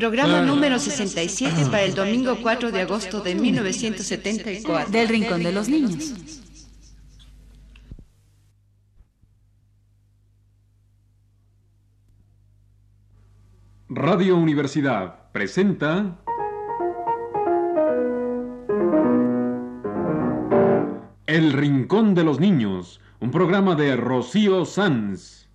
Programa número 67 para el domingo 4 de agosto de 1974. Del Rincón de los Niños. Radio Universidad presenta El Rincón de los Niños, un programa de Rocío Sanz.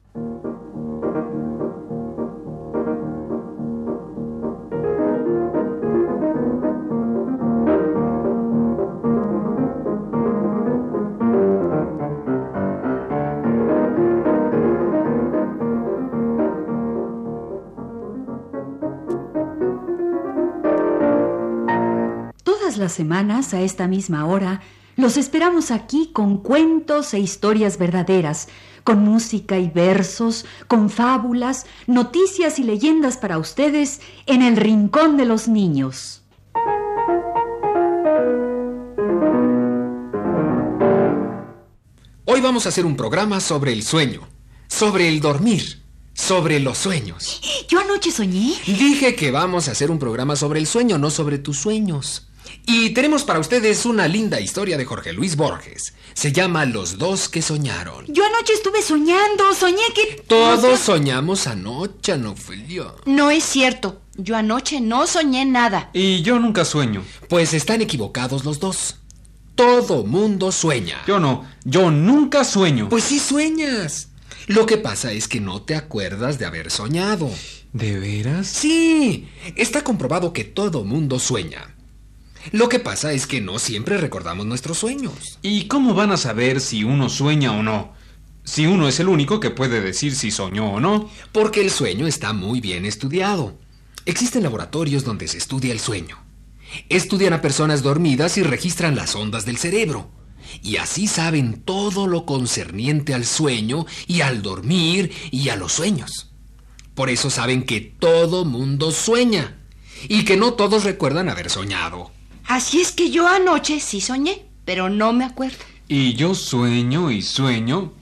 Las semanas, a esta misma hora, los esperamos aquí con cuentos e historias verdaderas, con música y versos, con fábulas, noticias y leyendas para ustedes en el Rincón de los Niños. Hoy vamos a hacer un programa sobre el sueño, sobre el dormir, sobre los sueños. Yo anoche soñé. Dije que vamos a hacer un programa sobre el sueño, no sobre tus sueños. Y tenemos para ustedes una linda historia de Jorge Luis Borges. Se llama Los dos que soñaron. Yo anoche estuve soñando, soñé que... Todos soñamos anoche, Anofelia. No es cierto. Yo anoche no soñé nada. Y yo nunca sueño. Pues están equivocados los dos. Todo mundo sueña. Yo no, yo nunca sueño. Pues sí sueñas. Lo que pasa es que no te acuerdas de haber soñado. ¿De veras? Sí, está comprobado que todo mundo sueña. Lo que pasa es que no siempre recordamos nuestros sueños. ¿Y cómo van a saber si uno sueña o no? Si uno es el único que puede decir si soñó o no. Porque el sueño está muy bien estudiado. Existen laboratorios donde se estudia el sueño. Estudian a personas dormidas y registran las ondas del cerebro. Y así saben todo lo concerniente al sueño y al dormir y a los sueños. Por eso saben que todo mundo sueña y que no todos recuerdan haber soñado. Así es que yo anoche sí soñé, pero no me acuerdo. Y yo sueño y sueño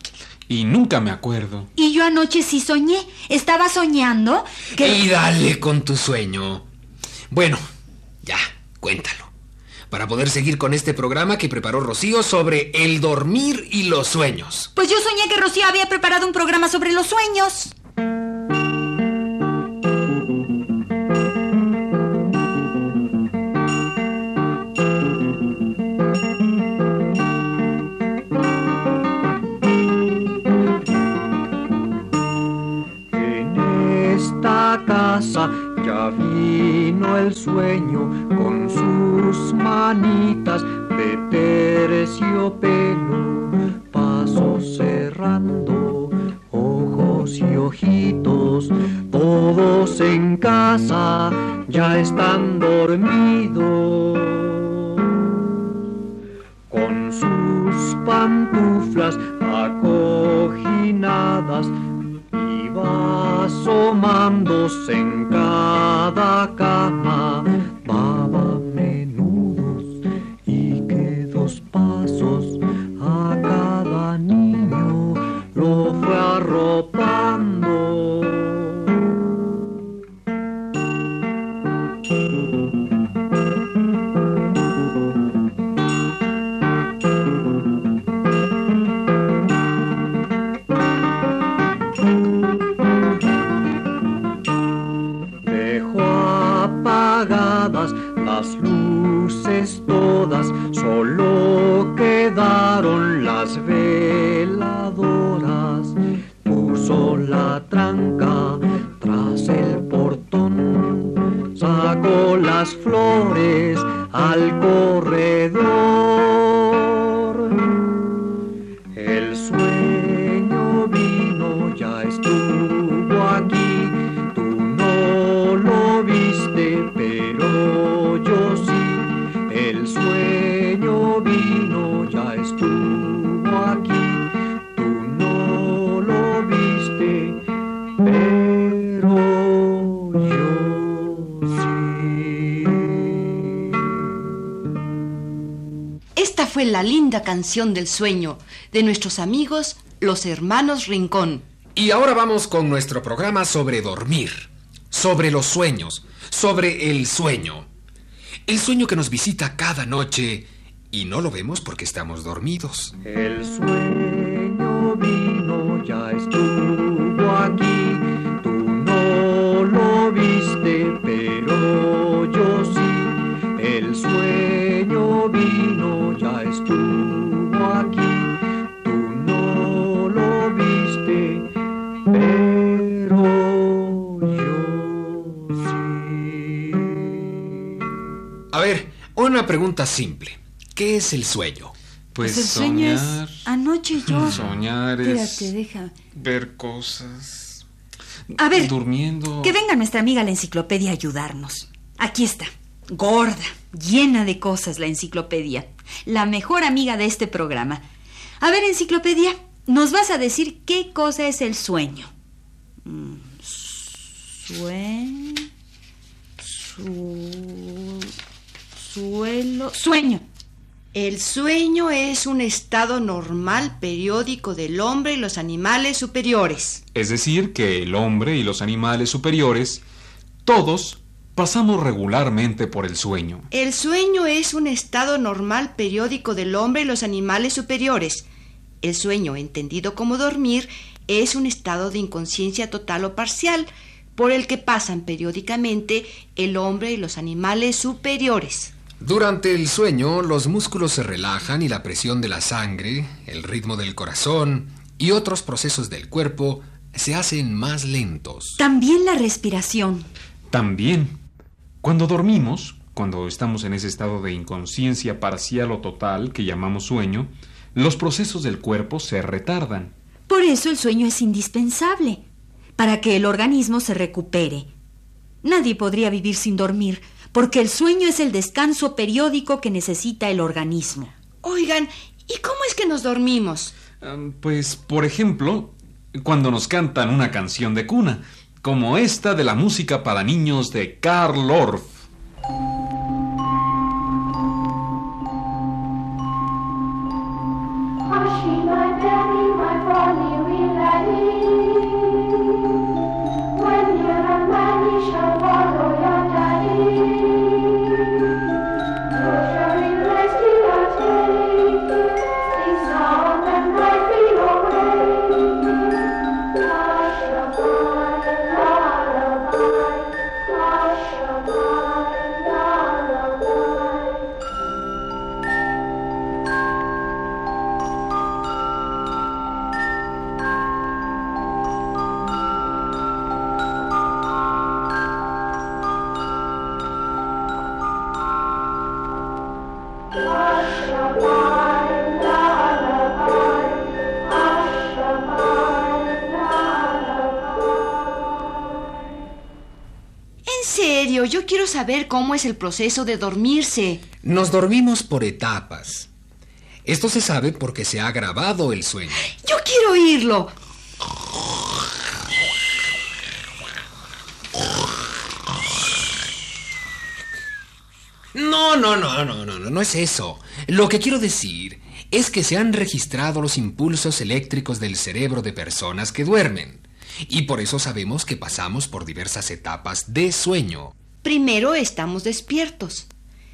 y nunca me acuerdo. Y yo anoche sí soñé. Estaba soñando que... Y dale con tu sueño. Bueno, ya, cuéntalo. Para poder seguir con este programa que preparó Rocío sobre el dormir y los sueños. Pues yo soñé que Rocío había preparado un programa sobre los sueños. La linda canción del sueño de nuestros amigos los hermanos Rincón. Y ahora vamos con nuestro programa sobre dormir. sobre los sueños, sobre el sueño. El sueño que nos visita cada noche y no lo vemos porque estamos dormidos. El sueño una pregunta simple. ¿Qué es el sueño? Pues, el sueño soñar. es anoche yo. Soñar es. Espérate, deja. Ver cosas. A ver, Durmiendo. Que venga nuestra amiga la enciclopedia a ayudarnos. Aquí está. Gorda, llena de cosas la enciclopedia. La mejor amiga de este programa. A ver, enciclopedia, nos vas a decir qué cosa es el sueño. Mm, Sue... Su... Suelo... Sueño. El sueño es un estado normal periódico del hombre y los animales superiores. Es decir, que el hombre y los animales superiores, todos, pasamos regularmente por el sueño. El sueño es un estado normal periódico del hombre y los animales superiores. El sueño, entendido como dormir, es un estado de inconsciencia total o parcial por el que pasan periódicamente el hombre y los animales superiores. Durante el sueño, los músculos se relajan y la presión de la sangre, el ritmo del corazón y otros procesos del cuerpo se hacen más lentos. También la respiración. También, cuando dormimos, cuando estamos en ese estado de inconsciencia parcial o total que llamamos sueño, los procesos del cuerpo se retardan. Por eso el sueño es indispensable, para que el organismo se recupere. Nadie podría vivir sin dormir, porque el sueño es el descanso periódico que necesita el organismo. Oigan, ¿y cómo es que nos dormimos? Pues, por ejemplo, cuando nos cantan una canción de cuna, como esta de la música para niños de Karl Orff. Hush, my baby, my bonny wee laddie. Cómo es el proceso de dormirse. Nos dormimos por etapas. Esto se sabe porque se ha grabado el sueño. Yo quiero oírlo. No, no, no, no, no, no, no es eso. Lo que quiero decir es que se han registrado los impulsos eléctricos del cerebro de personas que duermen. Y por eso sabemos que pasamos por diversas etapas de sueño. Primero estamos despiertos.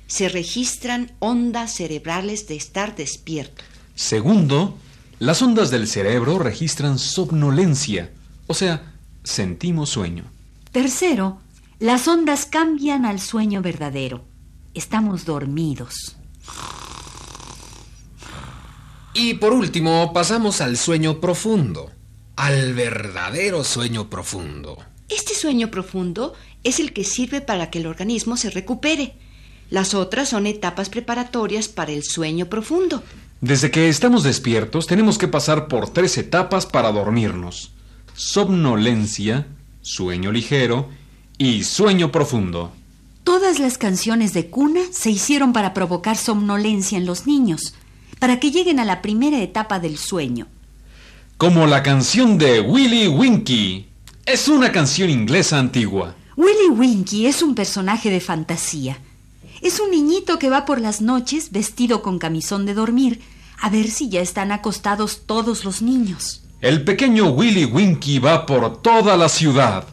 Se registran ondas cerebrales de estar despierto. Segundo, las ondas del cerebro registran somnolencia, o sea, sentimos sueño. Tercero, las ondas cambian al sueño verdadero. Estamos dormidos. Y por último, pasamos al sueño profundo. Al verdadero sueño profundo. Este sueño profundo es el que sirve para que el organismo se recupere. Las otras son etapas preparatorias para el sueño profundo. Desde que estamos despiertos tenemos que pasar por tres etapas para dormirnos. Somnolencia, sueño ligero y sueño profundo. Todas las canciones de cuna se hicieron para provocar somnolencia en los niños, para que lleguen a la primera etapa del sueño. Como la canción de Willy Winky. Es una canción inglesa antigua. Willy Winky es un personaje de fantasía. Es un niñito que va por las noches vestido con camisón de dormir a ver si ya están acostados todos los niños. El pequeño Willy Winky va por toda la ciudad,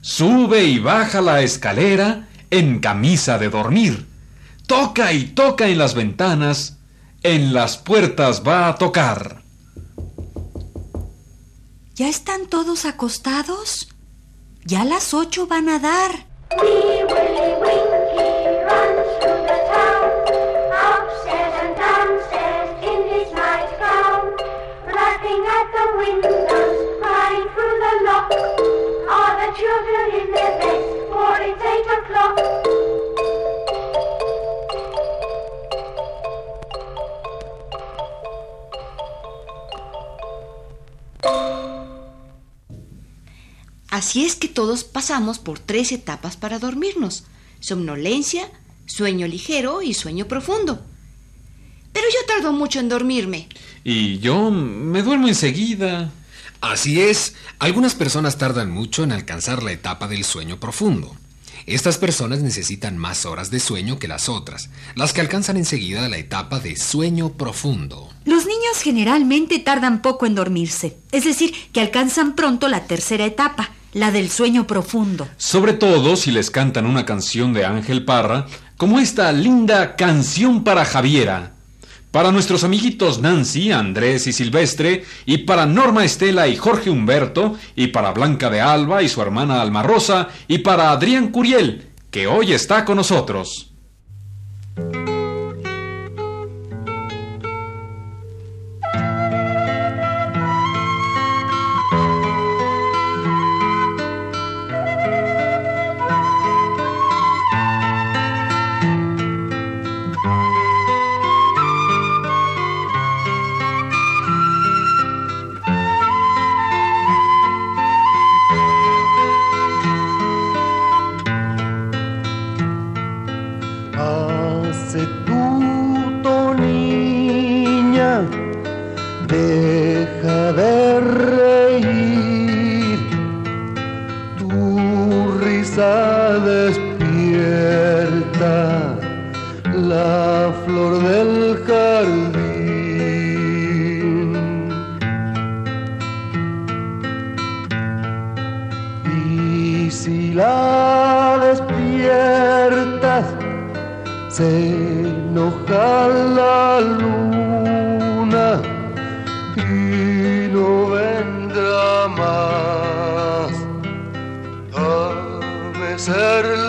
Sube y baja la escalera en camisa de dormir. Toca y toca en las ventanas, en las puertas va a tocar. ¿Ya están todos acostados? Ya las ocho van a dar. Así es que todos pasamos por tres etapas para dormirnos. Somnolencia, sueño ligero y sueño profundo. Pero yo tardo mucho en dormirme. Y yo me duermo enseguida. Así es, algunas personas tardan mucho en alcanzar la etapa del sueño profundo. Estas personas necesitan más horas de sueño que las otras, las que alcanzan enseguida la etapa de sueño profundo. Los niños generalmente tardan poco en dormirse, es decir, que alcanzan pronto la tercera etapa, la del sueño profundo. Sobre todo si les cantan una canción de Ángel Parra, como esta linda canción para Javiera. Para nuestros amiguitos Nancy, Andrés y Silvestre, y para Norma Estela y Jorge Humberto, y para Blanca de Alba y su hermana Alma Rosa, y para Adrián Curiel, que hoy está con nosotros. Risa despierta la flor del jardín. Y si la despiertas, se enoja la luna a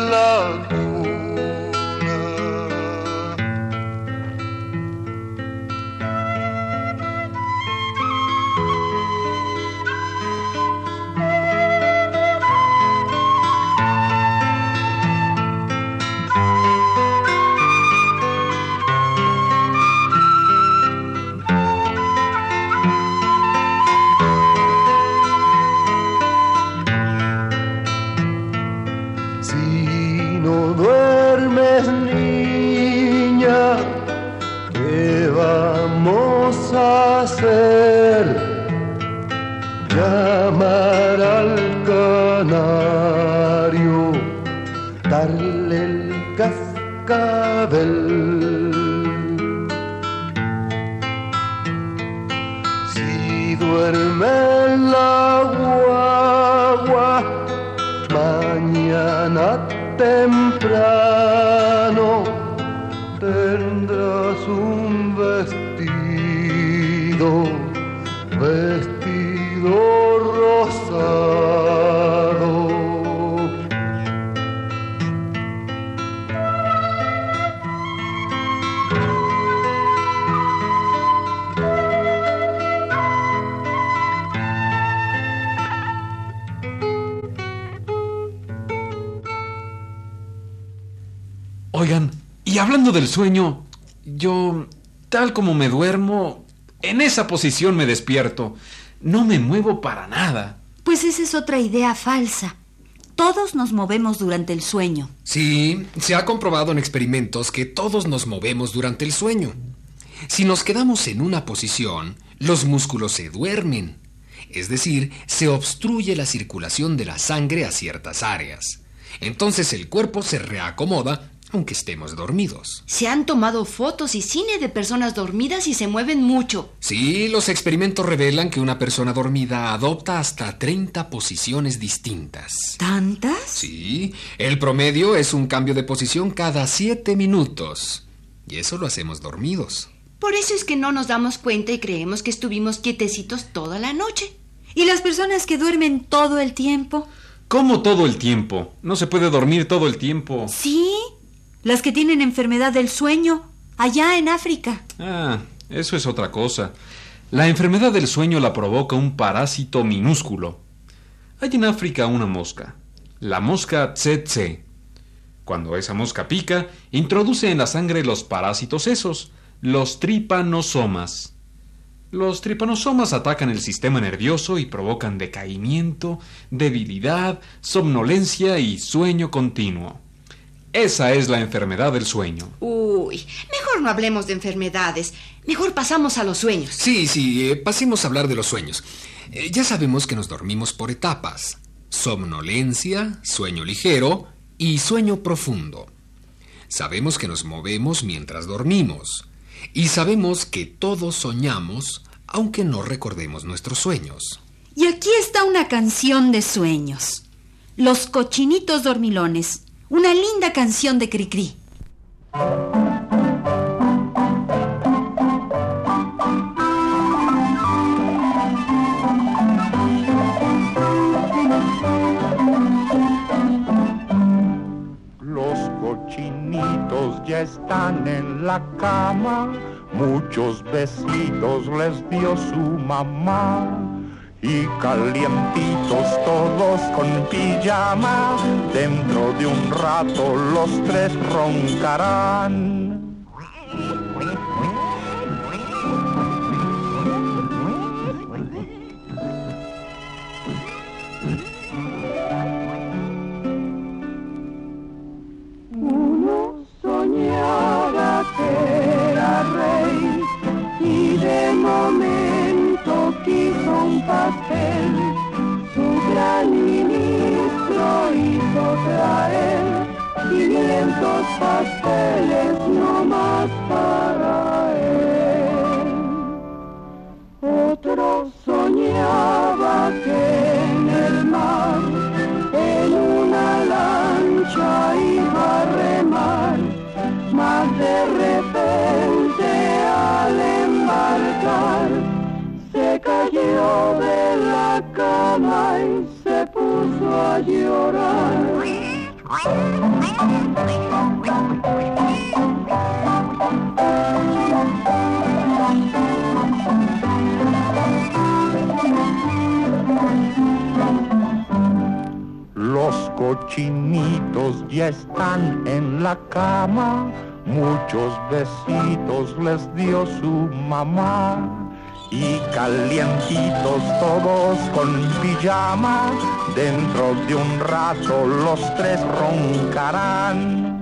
Oigan, y hablando del sueño, yo, tal como me duermo, en esa posición me despierto. No me muevo para nada. Pues esa es otra idea falsa. Todos nos movemos durante el sueño. Sí, se ha comprobado en experimentos que todos nos movemos durante el sueño. Si nos quedamos en una posición, los músculos se duermen. Es decir, se obstruye la circulación de la sangre a ciertas áreas. Entonces el cuerpo se reacomoda aunque estemos dormidos. Se han tomado fotos y cine de personas dormidas y se mueven mucho. Sí, los experimentos revelan que una persona dormida adopta hasta 30 posiciones distintas. ¿Tantas? Sí, el promedio es un cambio de posición cada 7 minutos. Y eso lo hacemos dormidos. Por eso es que no nos damos cuenta y creemos que estuvimos quietecitos toda la noche. ¿Y las personas que duermen todo el tiempo? ¿Cómo todo el tiempo? No se puede dormir todo el tiempo. Sí, las que tienen enfermedad del sueño, allá en África. Ah, eso es otra cosa. La enfermedad del sueño la provoca un parásito minúsculo. Hay en África una mosca, la mosca tsetse. Cuando esa mosca pica, introduce en la sangre los parásitos esos, los tripanosomas. Los tripanosomas atacan el sistema nervioso y provocan decaimiento, debilidad, somnolencia y sueño continuo. Esa es la enfermedad del sueño. Uy, mejor no hablemos de enfermedades. Mejor pasamos a los sueños. Sí, sí, eh, pasemos a hablar de los sueños. Eh, ya sabemos que nos dormimos por etapas. Somnolencia, sueño ligero y sueño profundo. Sabemos que nos movemos mientras dormimos. Y sabemos que todos soñamos, aunque no recordemos nuestros sueños. Y aquí está una canción de sueños. Los cochinitos dormilones. Una linda canción de Cricri. Los cochinitos ya están en la cama, muchos besitos les dio su mamá. Y calientitos todos con pijama, dentro de un rato los tres roncarán. Están en la cama, muchos besitos les dio su mamá. Y calientitos todos con pijama, dentro de un rato los tres roncarán.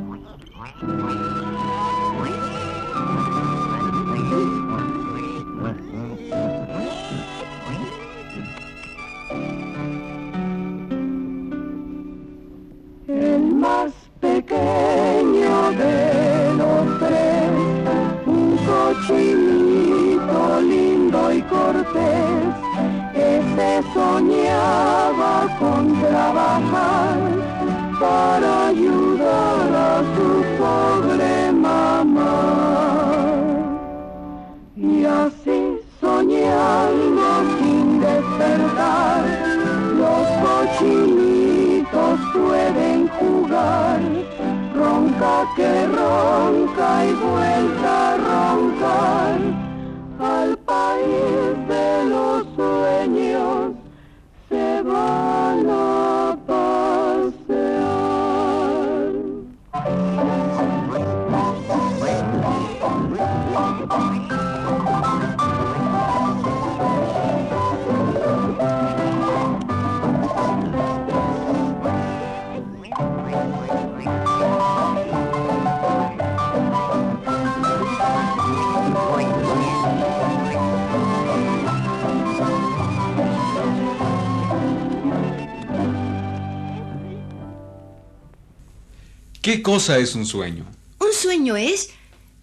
Soñaba con trabajar para ayudar ¿Qué cosa es un sueño? Un sueño es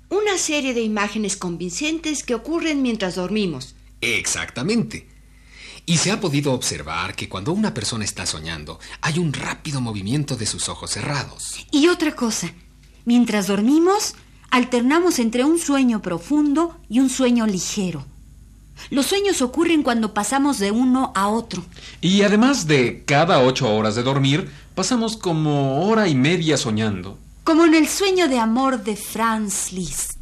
una serie de imágenes convincentes que ocurren mientras dormimos. Exactamente. Y se ha podido observar que cuando una persona está soñando, hay un rápido movimiento de sus ojos cerrados. Y otra cosa, mientras dormimos, alternamos entre un sueño profundo y un sueño ligero. Los sueños ocurren cuando pasamos de uno a otro. Y además de cada ocho horas de dormir, pasamos como hora y media soñando. Como en el sueño de amor de Franz Liszt.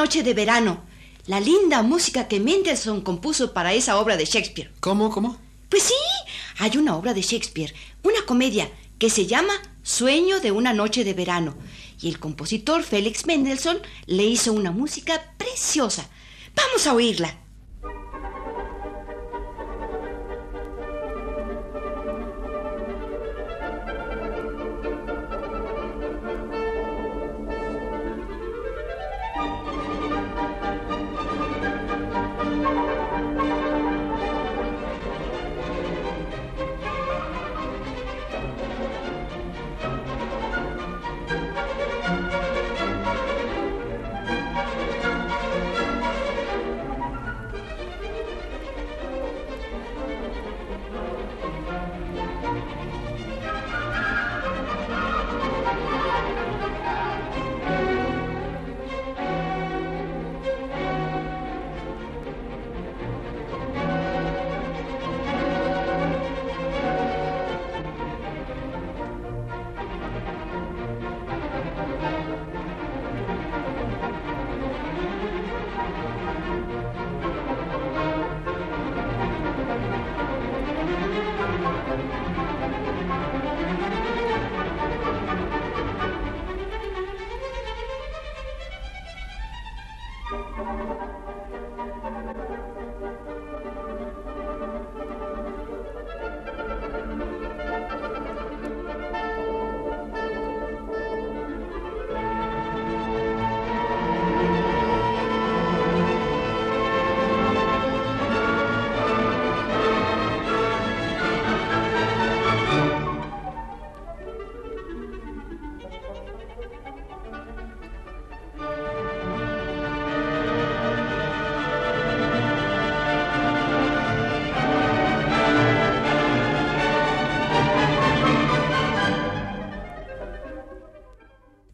Noche de verano, la linda música que Mendelssohn compuso para esa obra de Shakespeare. ¿Cómo, cómo? Pues sí, hay una obra de Shakespeare, una comedia que se llama Sueño de una noche de verano. Y el compositor Félix Mendelssohn le hizo una música preciosa. Vamos a oírla.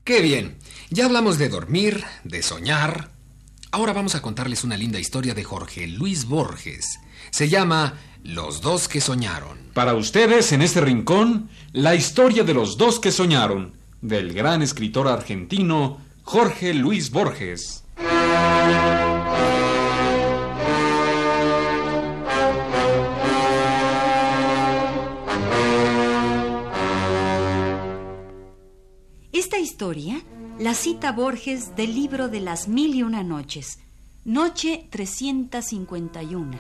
Qué bien. Ya hablamos de dormir, de soñar. Ahora vamos a contarles una linda historia de Jorge Luis Borges. Se llama Los dos que soñaron. Para ustedes, en este rincón, la historia de los dos que soñaron, del gran escritor argentino Jorge Luis Borges. La cita Borges del libro de las mil y una noches, noche 351.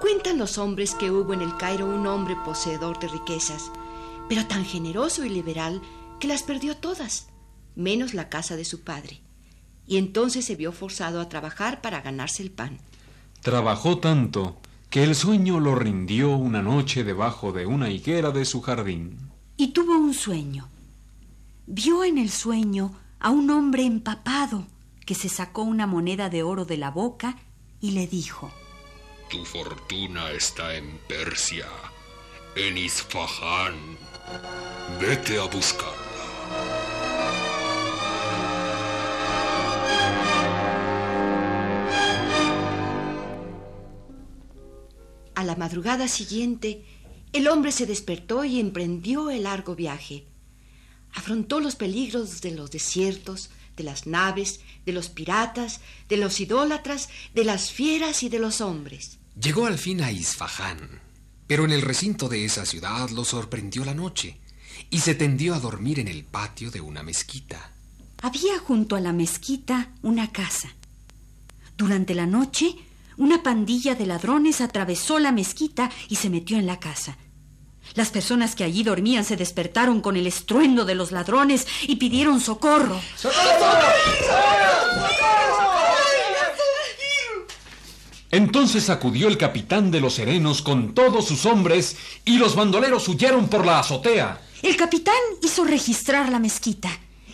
Cuentan los hombres que hubo en el Cairo un hombre poseedor de riquezas, pero tan generoso y liberal que las perdió todas, menos la casa de su padre. Y entonces se vio forzado a trabajar para ganarse el pan. Trabajó tanto, que el sueño lo rindió una noche debajo de una higuera de su jardín. Y tuvo un sueño. Vio en el sueño a un hombre empapado que se sacó una moneda de oro de la boca y le dijo, Tu fortuna está en Persia, en Isfahan. Vete a buscarla. La madrugada siguiente, el hombre se despertó y emprendió el largo viaje. Afrontó los peligros de los desiertos, de las naves, de los piratas, de los idólatras, de las fieras y de los hombres. Llegó al fin a Isfahán, pero en el recinto de esa ciudad lo sorprendió la noche y se tendió a dormir en el patio de una mezquita. Había junto a la mezquita una casa. Durante la noche, una pandilla de ladrones atravesó la mezquita y se metió en la casa. Las personas que allí dormían se despertaron con el estruendo de los ladrones y pidieron socorro. Entonces acudió el capitán de los serenos con todos sus hombres y los bandoleros huyeron por la azotea. El capitán hizo registrar la mezquita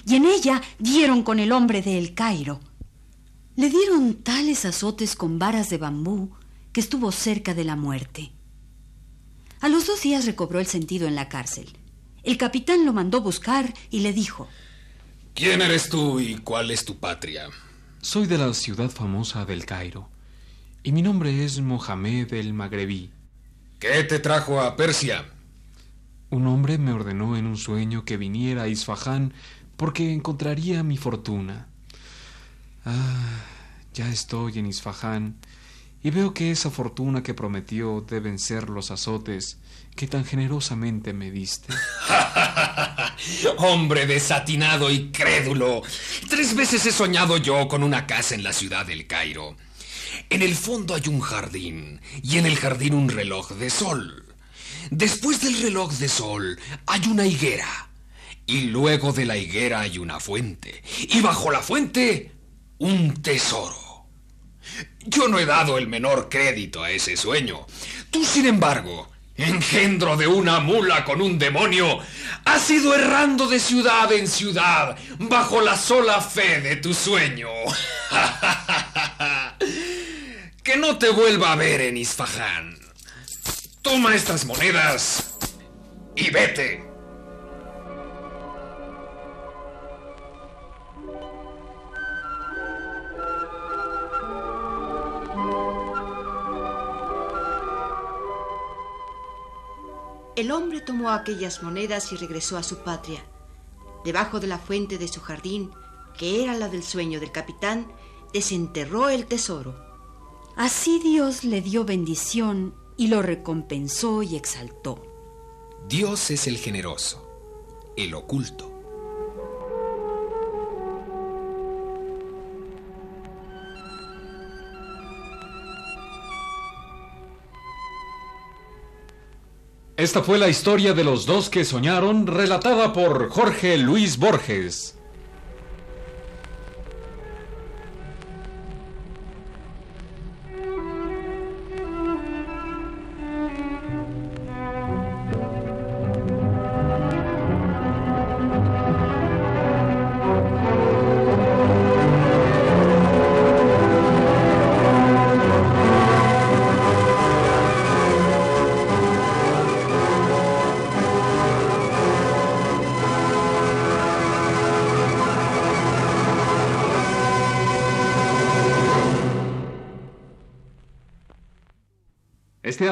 y en ella dieron con el hombre de El Cairo. Le dieron tales azotes con varas de bambú que estuvo cerca de la muerte. A los dos días recobró el sentido en la cárcel. El capitán lo mandó buscar y le dijo, ¿Quién eres tú y cuál es tu patria? Soy de la ciudad famosa del Cairo y mi nombre es Mohamed el Magrebí. ¿Qué te trajo a Persia? Un hombre me ordenó en un sueño que viniera a Isfahán porque encontraría mi fortuna. Ah, ya estoy en Isfahán y veo que esa fortuna que prometió deben ser los azotes que tan generosamente me diste. Hombre desatinado y crédulo. Tres veces he soñado yo con una casa en la ciudad del Cairo. En el fondo hay un jardín y en el jardín un reloj de sol. Después del reloj de sol hay una higuera y luego de la higuera hay una fuente y bajo la fuente un tesoro. Yo no he dado el menor crédito a ese sueño. Tú, sin embargo, engendro de una mula con un demonio, has ido errando de ciudad en ciudad bajo la sola fe de tu sueño. que no te vuelva a ver en Isfahán. Toma estas monedas y vete. El hombre tomó aquellas monedas y regresó a su patria. Debajo de la fuente de su jardín, que era la del sueño del capitán, desenterró el tesoro. Así Dios le dio bendición y lo recompensó y exaltó. Dios es el generoso, el oculto. Esta fue la historia de los dos que soñaron, relatada por Jorge Luis Borges.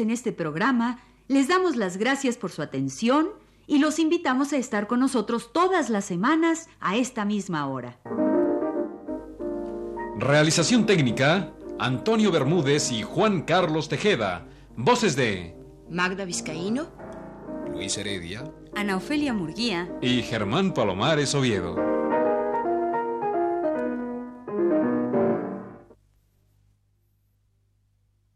En este programa les damos las gracias por su atención y los invitamos a estar con nosotros todas las semanas a esta misma hora. Realización técnica, Antonio Bermúdez y Juan Carlos Tejeda. Voces de Magda Vizcaíno, Luis Heredia. Ana Ofelia Murguía. y Germán Palomares Oviedo.